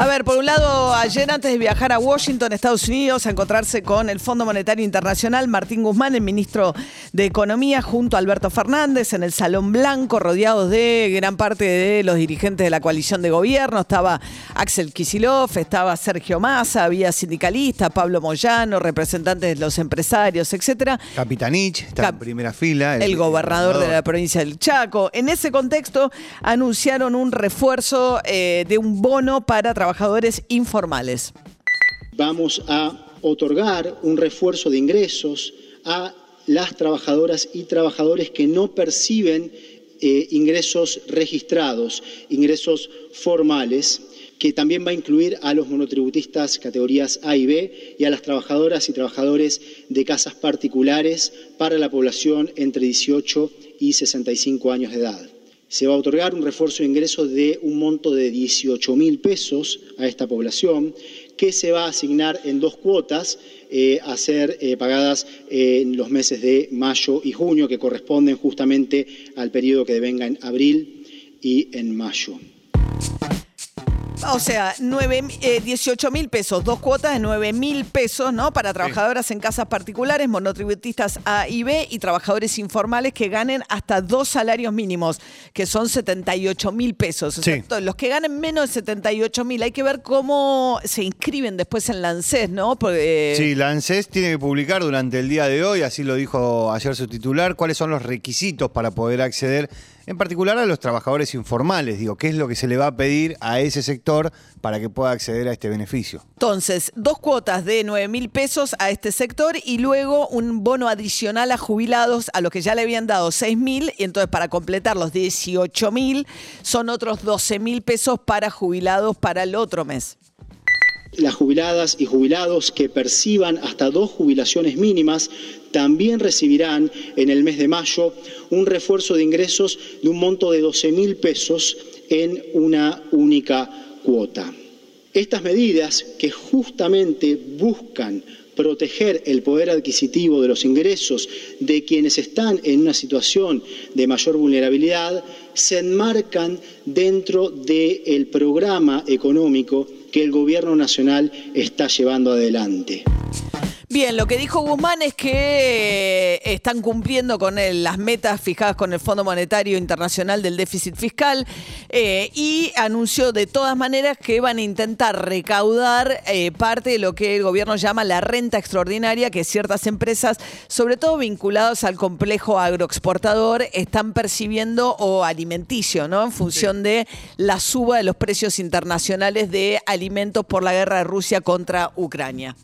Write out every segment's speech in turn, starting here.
A ver, por un lado, ayer antes de viajar a Washington, Estados Unidos, a encontrarse con el Fondo Monetario Internacional, Martín Guzmán, el ministro de Economía, junto a Alberto Fernández, en el Salón Blanco, rodeados de gran parte de los dirigentes de la coalición de gobierno. Estaba Axel Kisilov, estaba Sergio Massa, había sindicalistas, Pablo Moyano, representantes de los empresarios, etcétera. Capitanich está Cap- en primera fila. El, gobernador de la provincia del Chaco. En ese contexto, anunciaron un refuerzo eh, de un bono para trabajadores informales. vamos a otorgar un refuerzo de ingresos a las trabajadoras y trabajadores que no perciben eh, ingresos registrados, ingresos formales, que también va a incluir a los monotributistas categorías A y B y a las trabajadoras y trabajadores de casas particulares para la población entre 18 y 65 años de edad. Se va a otorgar un refuerzo de ingresos de un monto de 18 mil pesos a esta población, que se va a asignar en dos cuotas eh, a ser eh, pagadas en los meses de mayo y junio, que corresponden justamente al periodo que devenga en abril y en mayo. O sea, nueve, eh, 18 mil pesos, dos cuotas de 9 mil pesos, ¿no? Para trabajadoras en casas particulares, monotributistas A y B y trabajadores informales que ganen hasta dos salarios mínimos, que son 78 mil pesos. O sea, Sí. to- los que ganen menos de 78 mil, hay que ver cómo se inscriben después en la ANSES, ¿no? Porque, Sí, la ANSES tiene que publicar durante el día de hoy, así lo dijo ayer su titular, cuáles son los requisitos para poder acceder, en particular a los trabajadores informales. Digo, qué es lo que se le va a pedir a ese sector para que pueda acceder a este beneficio. Entonces, dos cuotas de 9 mil pesos a este sector y luego un bono adicional a jubilados a los que ya le habían dado 6 mil y entonces para completar los 18 mil son otros 12 mil pesos para jubilados para el otro mes. Las jubiladas y jubilados que perciban hasta dos jubilaciones mínimas también recibirán en el mes de mayo un refuerzo de ingresos de un monto de 12 mil pesos en una única cuota. Estas medidas que justamente buscan proteger el poder adquisitivo de los ingresos de quienes están en una situación de mayor vulnerabilidad se enmarcan dentro del programa económico que el Gobierno Nacional está llevando adelante. Bien, lo que dijo Guzmán es que eh, están cumpliendo con el- las metas fijadas con el Fondo Monetario Internacional del déficit fiscal eh, y anunció de todas maneras que van a intentar recaudar eh, parte de lo que el gobierno llama la renta extraordinaria que ciertas empresas, sobre todo vinculadas al complejo agroexportador, están percibiendo o alimenticio, ¿no? En función de la suba de los precios internacionales de alimentos por la guerra de Rusia contra Ucrania.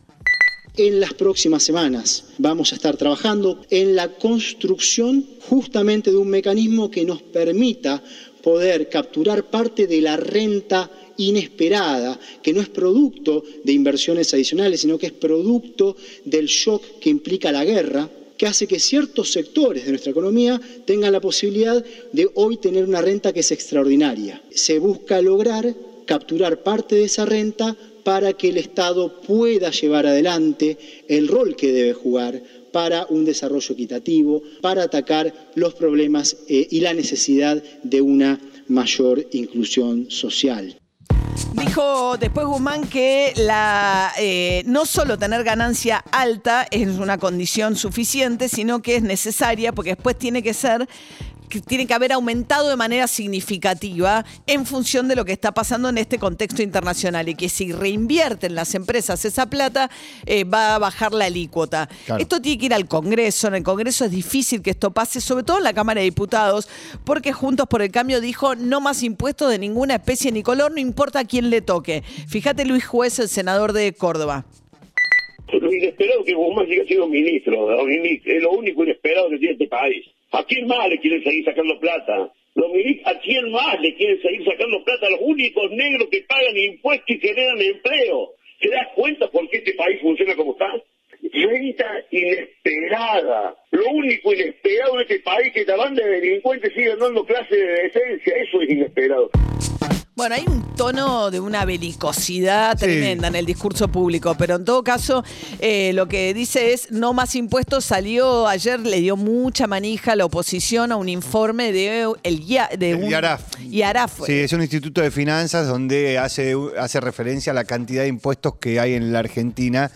En las próximas semanas vamos a estar trabajando en la construcción justamente de un mecanismo que nos permita poder capturar parte de la renta inesperada, que no es producto de inversiones adicionales, sino que es producto del shock que implica la guerra, que hace que ciertos sectores de nuestra economía tengan la posibilidad de hoy tener una renta que es extraordinaria. Se busca lograr capturar parte de esa renta para que el Estado pueda llevar adelante el rol que debe jugar para un desarrollo equitativo, para atacar los problemas eh, y la necesidad de una mayor inclusión social. Dijo después Guzmán que eh, no solo tener ganancia alta es una condición suficiente, sino que es necesaria porque después tiene que ser que tiene que haber aumentado de manera significativa en función de lo que está pasando en este contexto internacional y que si reinvierten las empresas esa plata eh, va a bajar la alícuota. Claro. Esto tiene que ir al Congreso, en el Congreso es difícil que esto pase, sobre todo en la Cámara de Diputados, porque Juntos por el Cambio dijo no más impuestos de ninguna especie ni color, no importa a quién le toque. Fíjate Luis Juez, el senador de Córdoba. Lo inesperado que Guzmán siga siendo ministro, es lo único inesperado que tiene este país. ¿A quién más le quieren seguir sacando plata? ¿A quién más le quieren seguir sacando plata? Los únicos negros que pagan impuestos y generan empleo. ¿Te das cuenta por qué este país funciona como está? Renta inesperada. Lo único inesperado en este país que esta banda de delincuentes sigan dando clases de decencia. Eso es inesperado. Bueno, hay un tono de una belicosidad tremenda en el discurso público, pero en todo caso, eh, lo que dice es no más impuestos. Salió ayer, le dio mucha manija a la oposición a un informe de el, de El un- IARAF. IARAF. Sí, es un instituto de finanzas donde hace, hace referencia a la cantidad de impuestos que hay en la Argentina,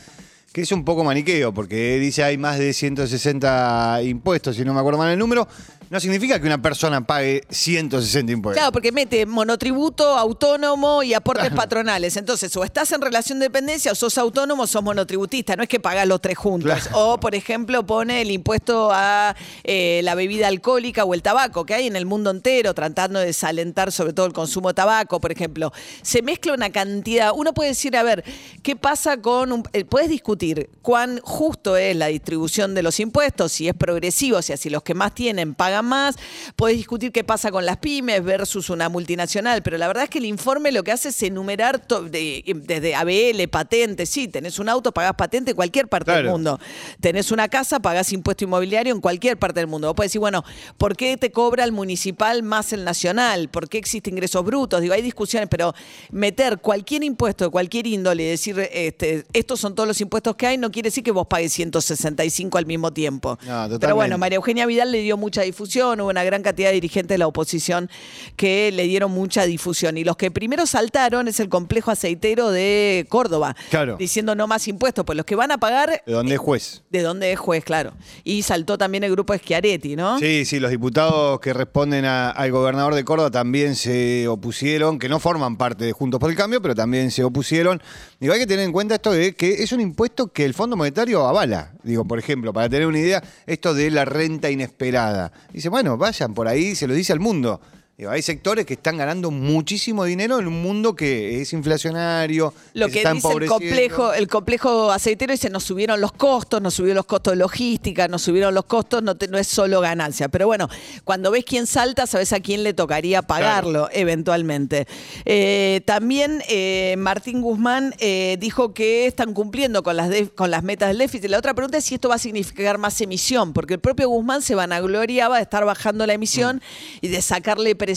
que es un poco maniqueo, porque dice hay más de 160 impuestos, si no me acuerdo mal el número. No significa que una persona pague 160 impuestos. Claro, porque mete monotributo, autónomo y aportes patronales. Entonces, o estás en relación de dependencia o sos autónomo o sos monotributista. No es que pagás los tres juntos. Claro. O, por ejemplo, pone el impuesto a eh, la bebida alcohólica o el tabaco, que hay en el mundo entero, tratando de desalentar sobre todo el consumo de tabaco, por ejemplo. Se mezcla una cantidad. Uno puede decir, a ver, ¿qué pasa con un... eh, puedes discutir cuán justo es la distribución de los impuestos, si es progresivo, o sea, si los que más tienen pagan más. Puedes discutir qué pasa con las pymes versus una multinacional, pero la verdad es que el informe lo que hace es enumerar de- desde ABL, patente, sí, tenés un auto, pagás patente en cualquier parte del mundo. Tenés una casa, pagás impuesto inmobiliario en cualquier parte del mundo. Vos podés decir, bueno, ¿por qué te cobra el municipal más el nacional? ¿Por qué existe ingresos brutos? Digo, hay discusiones, pero meter cualquier impuesto de cualquier índole y decir, este, estos son todos los impuestos que hay, no quiere decir que vos pagues 165 al mismo tiempo. No, pero bueno, María Eugenia Vidal le dio mucha difusión, hubo una gran cantidad de dirigentes de la oposición que le dieron mucha difusión. Y los que primero saltaron es el complejo aceitero de Córdoba, Claro. diciendo no más impuestos, pues los que van a pagar ¿De dónde es juez? de dónde es juez, claro. Y saltó también el grupo Schiaretti, ¿no? Sí, sí, los diputados que responden a- al gobernador de Córdoba también se opusieron, que no forman parte de Juntos por el Cambio, pero también se opusieron. Digo, hay que tener en cuenta esto de que es un impuesto que el Fondo Monetario avala. Digo, por ejemplo, para tener una idea, esto de la renta inesperada. Dice, bueno, vayan por ahí, se lo dice al mundo. Hay sectores que están ganando muchísimo dinero en un mundo que es inflacionario, Lo que está dice el complejo, el complejo aceitero dice, nos subieron los costos, nos subieron los costos de logística, nos subieron los costos, no, te- no es solo ganancia. Pero bueno, cuando ves quién salta, sabes a quién le tocaría pagarlo eventualmente. Eh, también eh, Martín Guzmán eh, dijo que están cumpliendo con las, de- con las metas del déficit. La otra pregunta es si esto va a significar más emisión, porque el propio Guzmán se vanagloriaba de estar bajando la emisión y de sacarle presión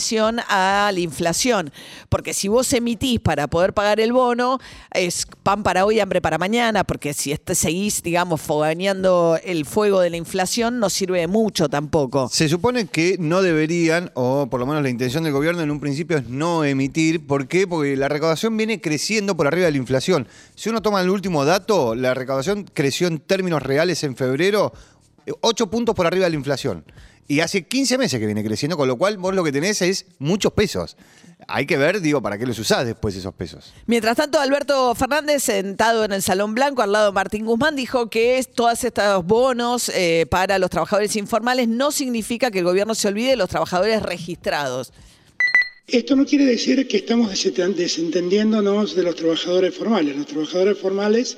a la inflación. Porque si vos emitís para poder pagar el bono, es pan para hoy, hambre para mañana, porque si este, seguís, digamos, foganeando el fuego de la inflación, no sirve de mucho tampoco. Se supone que no deberían, o por lo menos la intención del gobierno en un principio es no emitir. ¿Por qué? Porque la recaudación viene creciendo por arriba de la inflación. Si uno toma el último dato, la recaudación creció en términos reales en febrero 8 puntos por arriba de la inflación. Y hace 15 meses que viene creciendo, con lo cual vos lo que tenés es muchos pesos. Hay que ver, digo, para qué los usás después esos pesos. Mientras tanto, Alberto Fernández, sentado en el Salón Blanco al lado de Martín Guzmán, dijo que todos estos bonos eh, para los trabajadores informales no significa que el gobierno se olvide de los trabajadores registrados. Esto no quiere decir que estamos desenten- desentendiéndonos de los trabajadores formales. Los trabajadores formales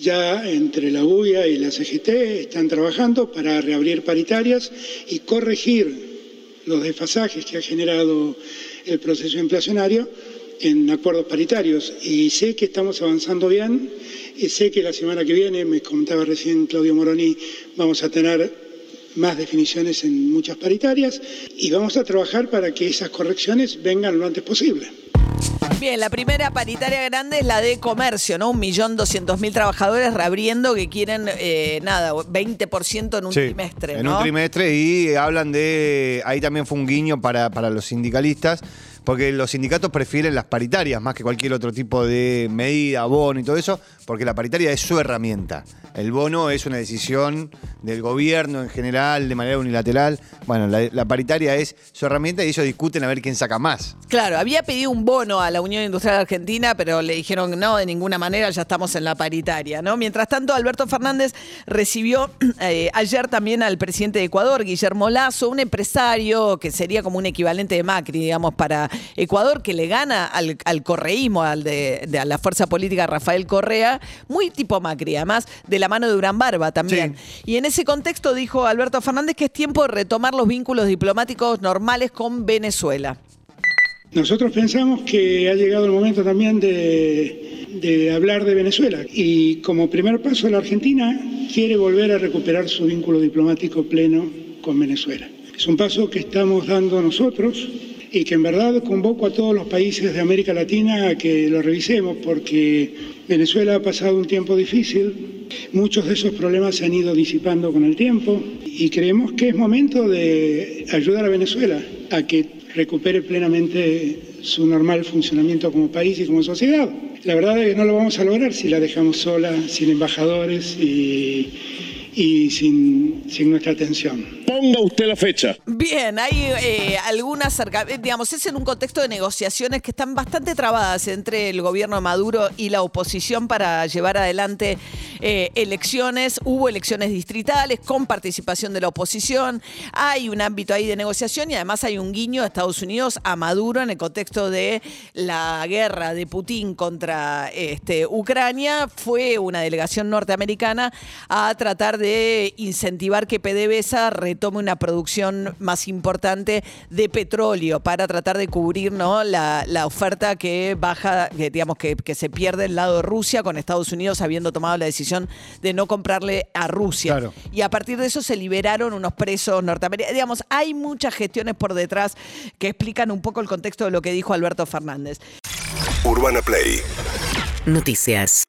ya entre la UIA y la CGT están trabajando para reabrir paritarias y corregir los desfasajes que ha generado el proceso inflacionario en acuerdos paritarios. Y sé que estamos avanzando bien y sé que la semana que viene, me comentaba recién Claudio Moroni, vamos a tener más definiciones en muchas paritarias y vamos a trabajar para que esas correcciones vengan lo antes posible. Bien, la primera paritaria grande es la de comercio, ¿no? Un millón doscientos mil trabajadores reabriendo que quieren, eh, nada, 20% en un Sí, trimestre, En ¿no? un trimestre y hablan de. Ahí también fue un guiño para, para los sindicalistas, porque los sindicatos prefieren las paritarias más que cualquier otro tipo de medida, bono y todo eso, porque la paritaria es su herramienta. El bono es una decisión del gobierno en general, de manera unilateral. Bueno, la, paritaria es su herramienta y ellos discuten a ver quién saca más. Claro, había pedido un bono a la Unión Industrial Argentina, pero le dijeron no, de ninguna manera, ya estamos en la paritaria, ¿no? Mientras tanto, Alberto Fernández recibió eh, ayer también al presidente de Ecuador, Guillermo Lazo, un empresario que sería como un equivalente de Macri, digamos, para Ecuador, que le gana al, al correísmo, al de, de- a la fuerza política Rafael Correa, muy tipo Macri, además de la mano de Durán Barba también. Y en ese contexto dijo Alberto Fernández que es tiempo de retomar los vínculos diplomáticos normales con Venezuela. Nosotros pensamos que ha llegado el momento también de de hablar de Venezuela. Y como primer paso, la Argentina quiere volver a recuperar su vínculo diplomático pleno con Venezuela. Es un paso que estamos dando nosotros y que en verdad convoco a todos los países de América Latina a que lo revisemos porque Venezuela ha pasado un tiempo difícil, muchos de esos problemas se han ido disipando con el tiempo y creemos que es momento de ayudar a Venezuela a que recupere plenamente su normal funcionamiento como país y como sociedad. La verdad es que no lo vamos a lograr si la dejamos sola, sin embajadores y, y sin, sin nuestra atención. Ponga usted la fecha. Bien, hay eh, algunas, cerca- eh, digamos, es en un contexto de negociaciones que están bastante trabadas entre el gobierno de Maduro y la oposición para llevar adelante eh, elecciones. Hubo elecciones distritales con participación de la oposición. Hay un ámbito ahí de negociación y además hay un guiño a Estados Unidos a Maduro en el contexto de la guerra de Putin contra este, Ucrania. Fue una delegación norteamericana a tratar de incentivar que PDVSA retome una producción más importante de petróleo para tratar de cubrir ¿no? la, la oferta que baja, que, digamos que, que se pierde el lado de Rusia con Estados Unidos habiendo tomado la decisión de no comprarle a Rusia. Claro. Y a partir de eso se liberaron unos presos norteamericanos. Digamos, hay muchas gestiones por detrás que explican un poco el contexto de lo que dijo Alberto Fernández. Urbana Play Noticias.